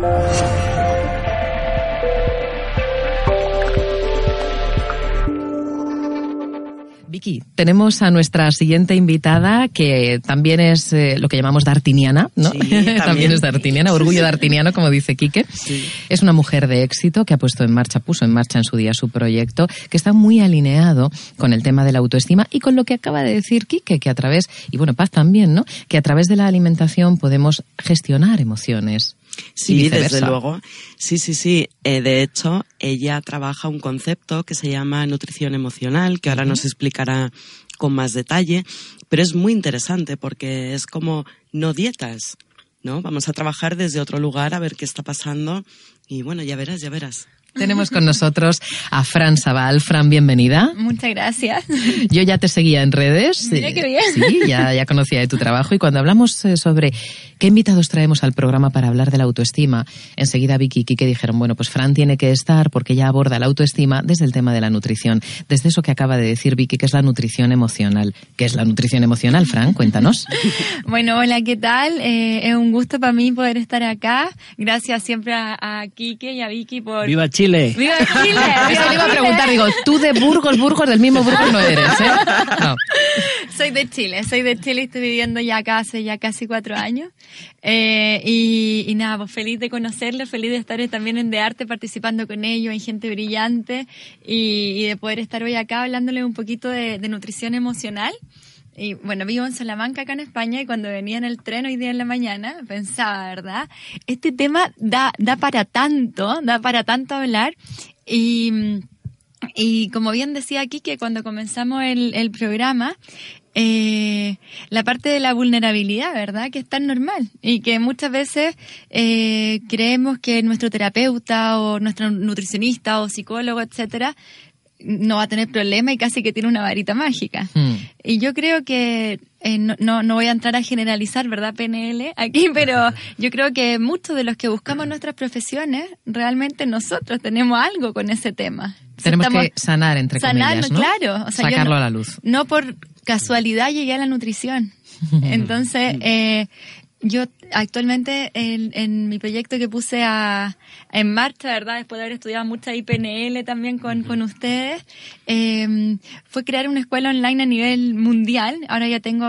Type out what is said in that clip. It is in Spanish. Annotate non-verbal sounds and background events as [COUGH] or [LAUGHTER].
Thank you. Vicky, tenemos a nuestra siguiente invitada que también es eh, lo que llamamos dartiniana, ¿no? Sí, también. [LAUGHS] también. es dartiniana, orgullo dartiniano, como dice Quique. Sí. Es una mujer de éxito que ha puesto en marcha, puso en marcha en su día su proyecto, que está muy alineado con el tema de la autoestima y con lo que acaba de decir Quique, que a través, y bueno, Paz también, ¿no? Que a través de la alimentación podemos gestionar emociones. Sí, desde luego. Sí, sí, sí. Eh, de hecho, ella trabaja un concepto que se llama nutrición emocional, que ahora nos explicará con más detalle, pero es muy interesante porque es como no dietas, ¿no? Vamos a trabajar desde otro lugar a ver qué está pasando y bueno, ya verás, ya verás. Tenemos con nosotros a Fran Sabal. Fran, bienvenida. Muchas gracias. Yo ya te seguía en redes. Mira qué bien. Sí, ya, ya conocía de tu trabajo. Y cuando hablamos eh, sobre qué invitados traemos al programa para hablar de la autoestima, enseguida Vicky y Kike dijeron, bueno, pues Fran tiene que estar porque ella aborda la autoestima desde el tema de la nutrición. Desde eso que acaba de decir Vicky, que es la nutrición emocional. ¿Qué es la nutrición emocional, Fran? Cuéntanos. [LAUGHS] Bueno, hola, ¿qué tal? Eh, es un gusto para mí poder estar acá. Gracias siempre a, a Quique y a Vicky por... ¡Viva Chile! ¡Viva Chile! [LAUGHS] Eso ¡Viva le iba a Chile! preguntar, digo, tú de Burgos, Burgos, del mismo Burgos no eres, ¿eh? [LAUGHS] No. Soy de Chile, soy de Chile y estoy viviendo ya acá hace ya casi cuatro años. Eh, y, y nada, pues feliz de conocerles, feliz de estar también en De Arte participando con ellos, en gente brillante y, y de poder estar hoy acá hablándoles un poquito de, de nutrición emocional. Y bueno, vivo en Salamanca, acá en España, y cuando venía en el tren hoy día en la mañana, pensaba, ¿verdad? Este tema da, da para tanto, da para tanto hablar. Y, y como bien decía aquí, que cuando comenzamos el, el programa, eh, la parte de la vulnerabilidad, ¿verdad? Que es tan normal y que muchas veces eh, creemos que nuestro terapeuta o nuestro nutricionista o psicólogo, etcétera, no va a tener problema y casi que tiene una varita mágica. Hmm. Y yo creo que, eh, no, no, no voy a entrar a generalizar, ¿verdad, PNL? Aquí, [LAUGHS] pero yo creo que muchos de los que buscamos nuestras profesiones, realmente nosotros tenemos algo con ese tema. Tenemos Estamos- que sanar, entre comillas, ¿no? claro. O sea, Sacarlo no- a la luz. No por casualidad llegué a la nutrición. [LAUGHS] Entonces, eh, yo actualmente en, en mi proyecto que puse a, en marcha, ¿verdad? Después de haber estudiado mucha IPNL también con, con ustedes, eh, fue crear una escuela online a nivel mundial. Ahora ya tengo